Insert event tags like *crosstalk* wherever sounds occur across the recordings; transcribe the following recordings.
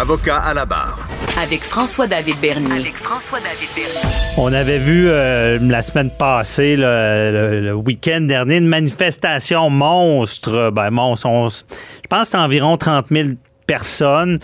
Avocat à la barre. Avec François-David Bernier. avec François-David Bernier. On avait vu euh, la semaine passée, le, le- le week-end dernier, une manifestation monstre. Ben, monstre. on je pense que c'est environ 30 000 personnes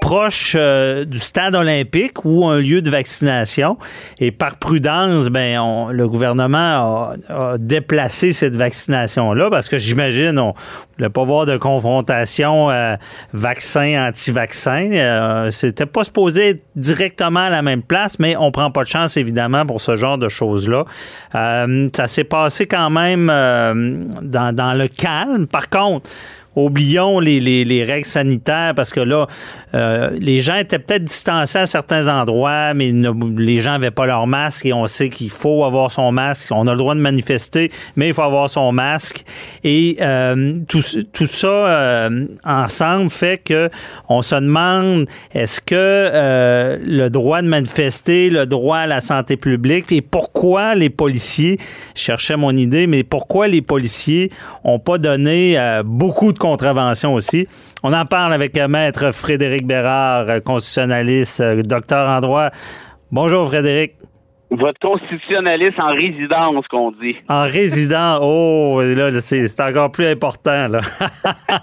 proche euh, du stade olympique ou un lieu de vaccination. Et par prudence, ben, le gouvernement a, déplacé cette vaccination-là parce que j'imagine on ne voulait pas voir de confrontation euh, vaccin-anti-vaccin. Euh, C'était pas supposé être directement à la même place, mais on prend pas de chance, évidemment, pour ce genre de choses-là. Ça s'est passé quand même dans le calme. Par contre, oublions les, les- les règles sanitaires parce que là, euh, les gens étaient peut-être distancés à certains endroits, mais les gens n'avaient pas leur masque et on sait qu'il faut avoir son masque. On a le droit de manifester, mais il faut avoir son masque. Et euh, tout, tout ça euh, ensemble fait que on se demande est-ce que le droit de manifester, le droit à la santé publique et pourquoi les policiers, je cherchais mon idée, mais pourquoi les policiers ont pas donné beaucoup de contraventions aussi. On en parle avec euh, Maître Frédéric Bérard, euh, constitutionnaliste, euh, docteur en droit. Bonjour Frédéric. Votre constitutionnaliste en résidence, qu'on dit. En résident, oh, là, c'est c'est encore plus important, là. *laughs*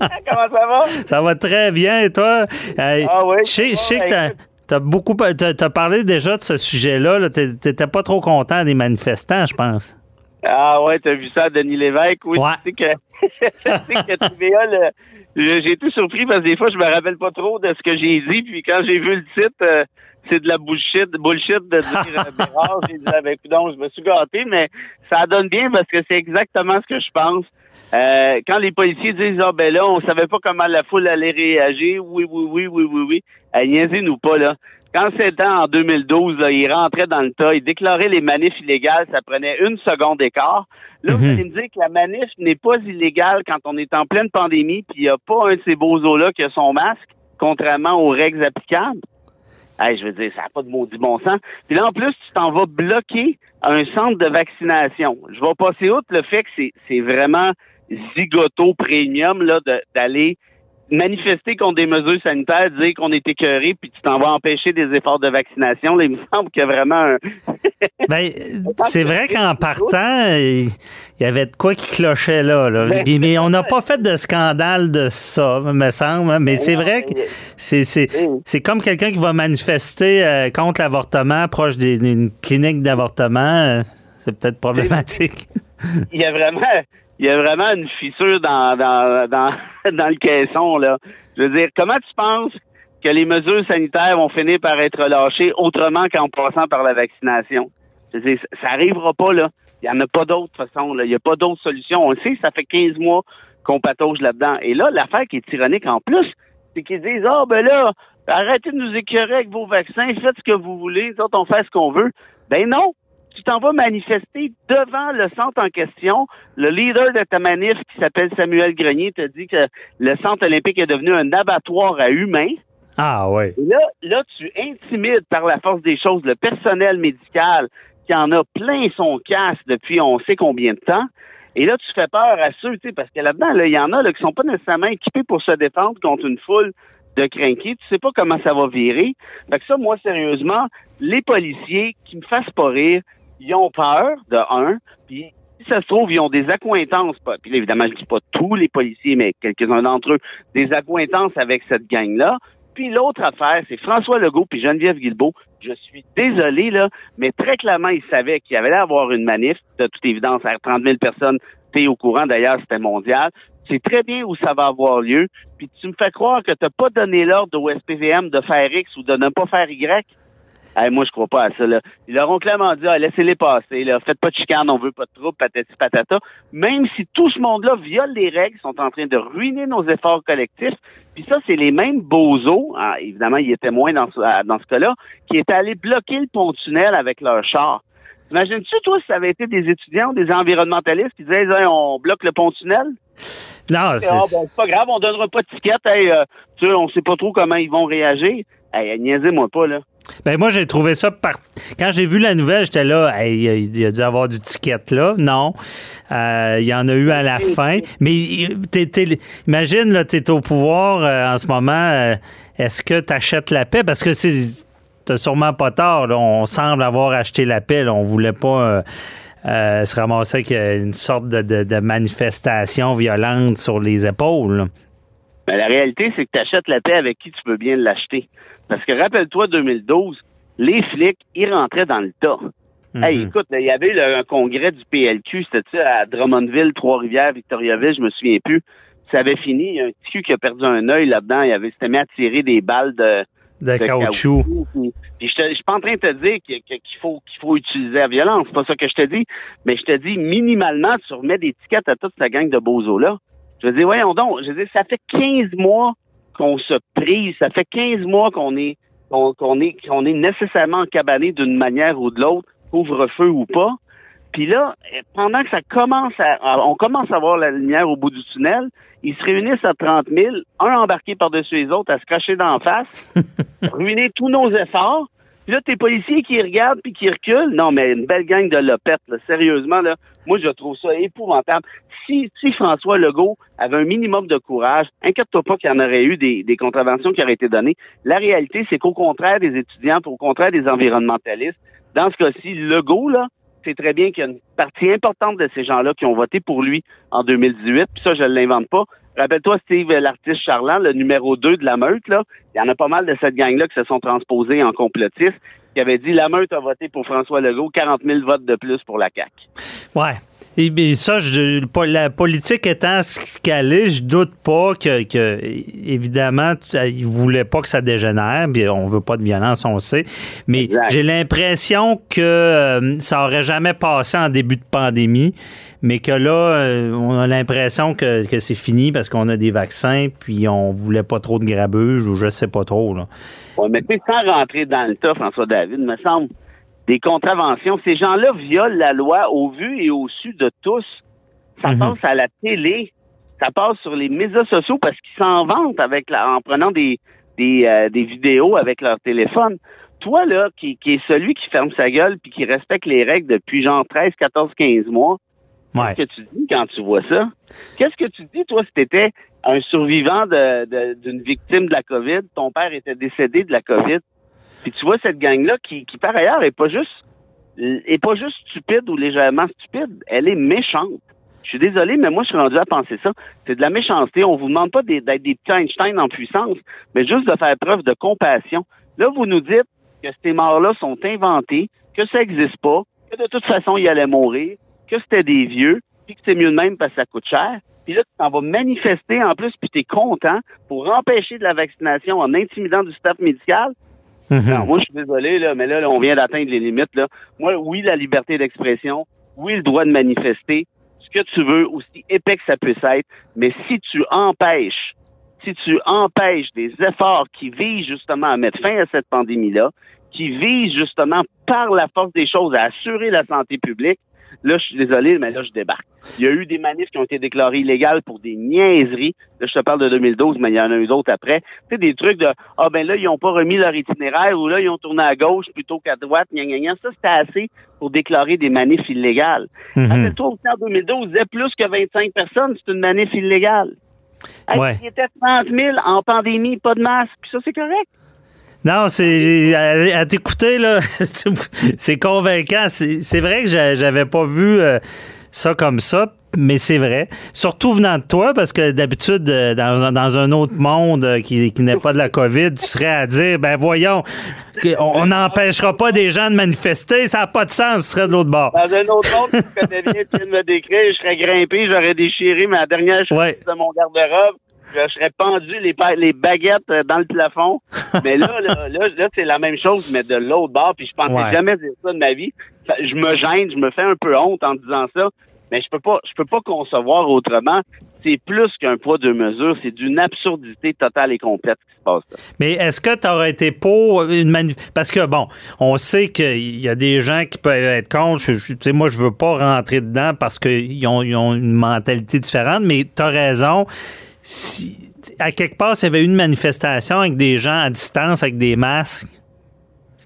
Comment ça va? Ça va très bien, et toi? Ah oui, Je sais- que t'as- t'as beaucoup, t'as t'as parlé déjà de ce sujet-là. -là, T'étais pas trop content des manifestants, je pense. Ah ouais, t'as vu ça, Denis Lévesque? Oui, Ouais. tu sais que, *laughs* tu sais que TVA, j'ai été surpris parce que des fois, je me rappelle pas trop de ce que j'ai dit, puis quand j'ai vu le titre, euh, c'est de la bullshit, bullshit de dire euh, *laughs* Bérard. J'ai dit, avec donc, je me suis gâté, mais ça donne bien parce que c'est exactement ce que je pense. Euh, quand les policiers disent, ah ben là, on savait pas comment la foule allait réagir, oui, oui, oui, oui, oui, oui, niaisez-nous pas, là. Quand c'était en 2012, là, il rentrait dans le tas, il déclarait les manifs illégales, ça prenait une seconde d'écart. Là, vous Mhm. allez me dire que la manif n'est pas illégale quand on est en pleine pandémie, puis il n'y a pas un de ces bozos-là qui a son masque, contrairement aux règles applicables. Hey, je veux dire, ça n'a pas de maudit bon sens. Puis là, en plus, tu t'en vas bloquer un centre de vaccination. Je vais passer outre le fait que c'est, vraiment zigoto premium là, d'aller manifester contre des mesures sanitaires, dire qu'on est écœuré, puis tu t'en vas empêcher des efforts de vaccination. Là, il me semble qu'il y a vraiment un... *laughs* Ben, c'est vrai qu'en partant, il y avait de quoi qui clochait là. là. Ben, Mais, mais on n'a pas fait de scandale de ça, me semble. hein. Mais c'est vrai que c'est, c'est, c'est comme quelqu'un qui va manifester euh, contre l'avortement proche d'une clinique d'avortement. euh, C'est peut-être problématique. il y a vraiment il y a vraiment une fissure dans, dans, dans, *laughs* dans le caisson là. Je veux dire, comment tu penses que les mesures sanitaires vont finir par être relâchées autrement qu'en passant par la vaccination? Je veux dire, ça- ça arrivera pas là. Il y en a pas d'autre façon là. Il y a pas d'autre solution. On le sait, ça fait 15 mois qu'on patauge là-dedans. Et là, l'affaire qui est tyrannique en plus, c'est qu'ils disent ah ben là, arrêtez de nous écœurer avec vos vaccins, faites ce que vous voulez, nous autres on fait ce qu'on veut. Ben non, tu t'en vas manifester devant le centre en question. Le leader de ta manif, qui s'appelle Samuel Grenier, te dit que le centre olympique est devenu un abattoir à humains. Ah ouais. Et là, là, tu intimides par la force des choses le personnel médical qui en a plein son casse depuis on sait combien de temps. Et là, tu fais peur à ceux, tu sais, parce que là-dedans, là, il y en a là, qui sont pas nécessairement équipés pour se défendre contre une foule de crinqués. Tu sais pas comment ça va virer. Fait que ça, moi, sérieusement, les policiers qui me fassent pas rire, ils ont peur, de un, puis si ça se trouve, ils ont des accointances, puis là, évidemment, je dis pas tous les policiers, mais quelques-uns d'entre eux, des accointances avec cette gang-là. Puis l'autre affaire, c'est François Legault puis Geneviève Guilbeault. Je suis désolé, là, mais très clairement, ils savaient qu'il y avait avoir une manif, de toute évidence, à 30 000 personnes. T'es au courant, d'ailleurs, c'était mondial. C'est très bien où ça va avoir lieu. Puis tu me fais croire que t'as pas donné l'ordre au SPVM de faire X ou de ne pas faire Y. Hey, moi, je crois pas à ça. Là. Ils leur ont clairement dit, ah, laissez-les passer. Là. Faites pas de chicane, on veut pas de troubles, patati patata. Même si tout ce monde-là viole les règles, sont en train de ruiner nos efforts collectifs. Puis ça, c'est les mêmes bozos, ah, évidemment, ils étaient moins dans ce, dans ce cas-là, qui étaient allés bloquer le pont-tunnel avec leur char. Imagines-tu, toi, si ça avait été des étudiants, des environnementalistes qui disaient, on bloque le pont-tunnel? Non, c'est ah, bon, pas grave, on donnera pas de ticket. Hey, euh, tu sais, on sait pas trop comment ils vont réagir. Hey, niaisez-moi pas, là. Ben moi, j'ai trouvé ça par... Quand j'ai vu la nouvelle, j'étais là, il y a dû avoir du ticket là. Non. Euh, il y en a eu à la fin. Mais imagine, là, tu es au pouvoir euh, en ce moment. Est-ce que tu achètes la paix? Parce que c'est t'as sûrement pas tort. On semble avoir acheté la paix. On voulait pas euh, se ramasser avec une sorte de, manifestation violente sur les épaules. Mais la réalité, c'est que tu achètes la paix avec qui tu peux bien l'acheter. Parce que rappelle-toi, 2012, les flics, ils rentraient dans le tas. Mhm. Hey, écoute, il y avait un congrès du PLQ, c'était à Drummondville, Trois-Rivières, Victoriaville, je me souviens plus. Ça avait fini, il y a un petit qui a perdu un œil là-dedans, il avait s'était mis à tirer des balles de, de, caoutchouc. Puis, je, suis pas en train de te dire qu'il faut qu'il faut utiliser la violence, c'est pas ça que je te dis, mais je te dis minimalement tu remets des tickets à toute ta gang de bozos là. Je veux dire voyons donc, je veux dire ça fait 15 mois qu'on se prise. Ça fait 15 mois qu'on est qu'on est qu'on est nécessairement cabané d'une manière ou de l'autre, couvre-feu ou pas. Puis là, pendant que ça commence à, on commence à voir la lumière au bout du tunnel, ils se réunissent à 30 000, un embarqué par-dessus les autres, à se cracher d'en face, *laughs* ruiner tous nos efforts. Puis là, tes policiers qui regardent puis qui reculent. Non, mais une belle gang de lopettes, là. Sérieusement, là, moi, je trouve ça épouvantable si, si François Legault avait un minimum de courage, inquiète-toi pas qu'il y en aurait eu des, des contraventions qui auraient été données. La réalité, c'est qu'au contraire des étudiants, au contraire des environnementalistes, dans ce cas-ci, Legault, là, c'est très bien qu'il y a une partie importante de ces gens-là qui ont voté pour lui en 2018, puis ça, je ne l'invente pas. Rappelle-toi, Steve, l'artiste charlant, le numéro 2 de la meute, là, il y en a pas mal de cette gang-là qui se sont transposés en complotistes, qui avait dit la meute a voté pour François Legault, 40 000 votes de plus pour la CAQ. Ouais. Et, ça, je, la politique étant ce qu'elle est, je doute pas que, que évidemment, il voulait pas que ça dégénère. Puis on veut pas de violence, on sait. Mais j'ai l'impression que euh, ça aurait jamais passé en début de pandémie, mais que là, euh, on a l'impression que, c'est fini parce qu'on a des vaccins, puis on voulait pas trop de grabuge ou je sais pas trop. Là. mais sans rentrer dans le tas, François David, me semble des contraventions. Ces gens-là violent la loi au vu et au su de tous. Ça mhm. passe à la télé, ça passe sur les médias sociaux parce qu'ils s'en vantent avec la, en prenant des, des, euh, des vidéos avec leur téléphone. Toi, là, qui, qui est celui qui ferme sa gueule puis qui respecte les règles depuis genre 13, 14, 15 mois, qu'est-ce que tu dis quand tu vois ça? Qu'est-ce que tu dis, toi, si t'étais un survivant d'une victime de la COVID, ton père était décédé de la COVID, puis tu vois cette gang-là qui, qui par ailleurs est pas juste est pas juste stupide ou légèrement stupide, elle est méchante. Je suis désolé, mais moi, je suis rendu à penser ça. C'est de la méchanceté. On vous demande pas d'être des petits Einstein en puissance, mais juste de faire preuve de compassion. Là, vous nous dites que ces morts-là sont inventés, que ça n'existe pas, que de toute façon, ils allaient mourir, que c'était des vieux, puis que c'est mieux de même parce que ça coûte cher. Puis là, tu t'en vas manifester en plus, puis tu es content pour empêcher de la vaccination en intimidant du staff médical. Mhm. moi, je suis désolé, là, mais là, on vient d'atteindre les limites. Là. Moi, oui, la liberté d'expression, oui, le droit de manifester, ce que tu veux, aussi épais que ça puisse être, mais si tu empêches, si tu empêches des efforts qui visent justement à mettre fin à cette pandémie-là, qui visent justement par la force des choses à assurer la santé publique, Là, je suis désolé, mais là, je débarque. Il y a eu des manifs qui ont été déclarés illégales pour des niaiseries. Là, je te parle de 2012, mais il y en a eu d'autres après. Tu sais, des trucs de Ah ben là, ils ont pas remis leur itinéraire ou là, ils ont tourné à gauche plutôt qu'à droite, gna, gna, gna. Ça, c'était assez pour déclarer des manifs illégales. Mm -hmm. toi en 2012, on disait plus que 25 personnes, c'est une manif illégale. Ouais. Il était 30 000 en pandémie, pas de masque, puis ça, c'est correct. Non, c'est à, t'écouter là, *laughs* c'est convaincant. C'est vrai que j'avais pas vu euh, ça comme ça, mais c'est vrai. Surtout venant de toi, parce que d'habitude, euh, dans, un autre monde euh, qui, n'est pas de la COVID, tu serais à dire, ben voyons, on n'empêchera pas des gens de manifester, ça n'a pas de sens, tu serais de l'autre bord. Dans un autre monde, tu connais bien, tu me décrire, je serais grimpé, j'aurais déchiré ma dernière chemise de mon garde-robe je serais pendu les, baguettes euh, dans le plafond. *laughs* Mais là, là, là, là, c'est la même chose, mais de l'autre bord. Puis je pensais Ouais. jamais dire ça de ma vie. Je me gêne, je me fais un peu honte en disant ça. Mais je peux pas, je peux pas concevoir autrement. C'est plus qu'un poids de mesure. C'est d'une absurdité totale et complète ce qui se passe là. Mais est-ce que tu aurais été pour une manif... Parce que, bon, on sait qu'il y a des gens qui peuvent être contre. Je- je- Tu sais, moi, je veux pas rentrer dedans parce qu'ils ont, ils ont une mentalité différente, mais tu as raison. Si, à quelque part, s'il y avait eu une manifestation avec des gens à distance, avec des masques,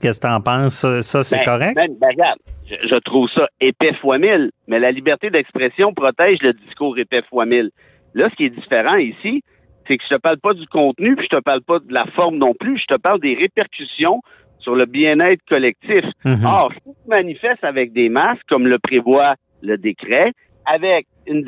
qu'est-ce que tu en penses? Ça, c'est Ben, correct? ben, ben, regarde, je, je trouve ça épais fois mille, mais la liberté d'expression protège le discours épais fois mille. Là, ce qui est différent ici, c'est que je te parle pas du contenu, puis je te parle pas de la forme non plus, je te parle des répercussions sur le bien-être collectif. Mhm. Or, si tu manifestes avec des masques, comme le prévoit le décret, avec une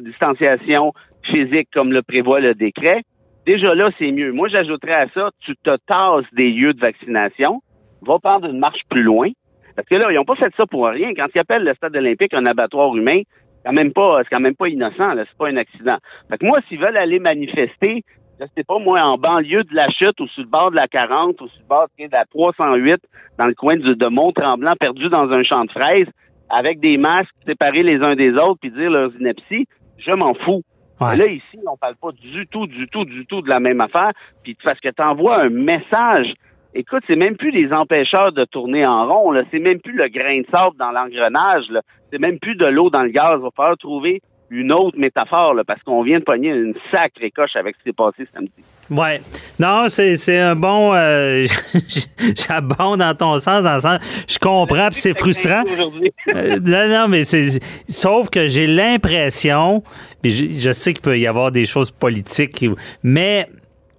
distanciation physique, comme le prévoit le décret, déjà là, c'est mieux. Moi, j'ajouterais à ça, tu te tasses des lieux de vaccination, va prendre une marche plus loin. Parce que là, ils n'ont pas fait ça pour rien. Quand ils appellent le stade olympique un abattoir humain, c'est quand même pas, c'est quand même pas innocent. C'est pas un accident. Fait que moi, s'ils veulent aller manifester, je sais pas, moi, en banlieue de la chute ou sur le bord de la 40 ou sur le bord de la 308, dans le coin de Mont-Tremblant, perdu dans un champ de fraises, avec des masques séparés les uns des autres, puis dire leurs inepties, je m'en fous. Là, ici, on parle pas du tout, du tout, du tout de la même affaire. Puis parce que tu envoies un message. Écoute, c'est même plus les empêcheurs de tourner en rond. Là. C'est même plus le grain de sable dans l'engrenage. là. C'est même plus de l'eau dans le gaz. Il va falloir trouver une autre métaphore parce qu'on vient de pogner une sacrée coche avec ce qui s'est passé samedi. Ouais. Non, c'est, un bon. euh, *laughs* J'abonde dans ton sens, dans le sens. Je comprends, puis c'est frustrant. *laughs* Euh, non, non, mais c'est. Sauf que j'ai l'impression, puis je, je sais qu'il peut y avoir des choses politiques, mais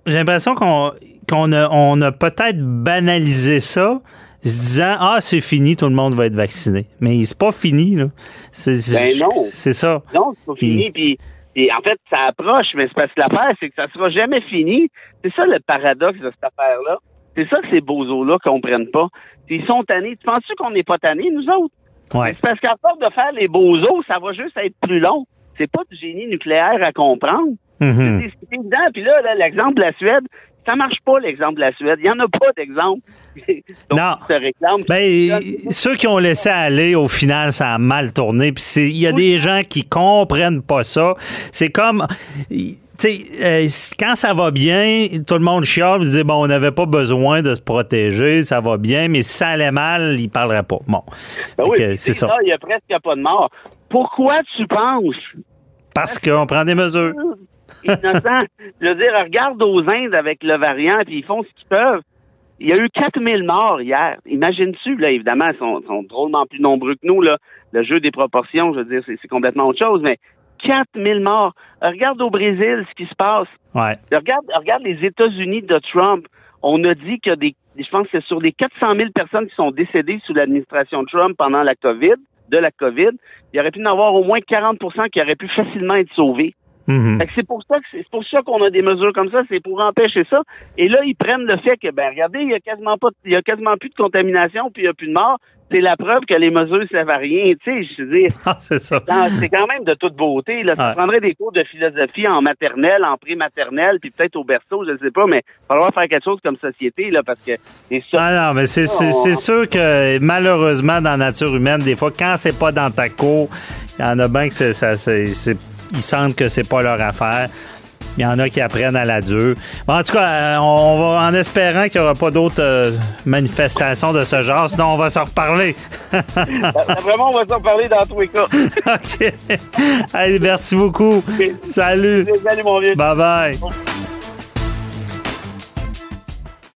j'ai l'impression qu'on qu'on a, on a peut-être banalisé ça, se disant ah c'est fini, tout le monde va être vacciné. Mais c'est pas fini là. C'est, c'est- Ben non. C'est ça. Non, c'est pas fini. Puis, puis en fait, ça approche, mais c'est parce que l'affaire, c'est que ça sera jamais fini. C'est ça le paradoxe de cette affaire-là. C'est ça que ces bozos-là comprennent pas. Ils sont tannés. Tu penses-tu qu'on n'est pas tannés, nous autres? Ouais. C'est parce qu'à force de faire les bozos, ça va juste être plus long. C'est pas du génie nucléaire à comprendre. Mhm. C'est c'est évident. Puis là, là, l'exemple de la Suède, ça marche pas, l'exemple de la Suède. Il y en a pas d'exemple. *laughs* Non. se. Ben, ceux qui ont laissé aller, au final, ça a mal tourné. Puis il y a des gens qui comprennent pas ça. C'est comme, tu sais, euh, quand ça va bien, tout le monde chiale, il dit bon, on n'avait pas besoin de se protéger, ça va bien. Mais si ça allait mal, ils parleraient pas. Bon, Ben oui, c'est ça. Il y a presque pas de mort. Pourquoi tu penses Parce qu'on prend des mesures. Innocent. Je veux dire, regarde aux Indes avec le variant, puis ils font ce qu'ils peuvent. Il y a eu 4000 morts hier. Imagines-tu, là, évidemment, ils sont, sont drôlement plus nombreux que nous, là. Le jeu des proportions, je veux dire, c'est complètement autre chose, mais 4000 morts. Regarde au Brésil ce qui se passe. Ouais. Regarde, regarde les États-Unis de Trump. On a dit qu'il y a des, je pense que sur les 400 000 personnes qui sont décédées sous l'administration Trump pendant la COVID, de la COVID, il y aurait pu en avoir au moins 40% qui auraient pu facilement être sauvés. Fait que c'est pour ça que c'est pour ça qu'on a des mesures comme ça, c'est pour empêcher ça. Et là, ils prennent le fait que ben regardez, il y a quasiment pas il y a quasiment plus de contamination puis il y a plus de morts. C'est la preuve que les mesures servent à rien, tu sais, je veux dire. *laughs* Ah, c'est ça. C'est quand même de toute beauté. Là. Ça Ouais. prendrait des cours de philosophie en maternelle, en pré-maternelle, puis peut-être au berceau, je ne sais pas, mais il va falloir faire quelque chose comme société, là, parce que c'est ça. Ah non, mais c'est, c'est sûr que malheureusement, dans la nature humaine, des fois, quand c'est pas dans ta cour, il y en a bien que c'est, ça, c'est, c'est- ils sentent que c'est pas leur affaire. Il y en a qui apprennent à la dure. Bon, en tout cas, euh, on va en espérant qu'il n'y aura pas d'autres euh, manifestations de ce genre, sinon on va s'en reparler. Ça, *laughs* Vraiment, on va s'en parler dans tous les cas. *laughs* OK. Allez, merci beaucoup. Salut. Salut, mon vieux. Bye bye.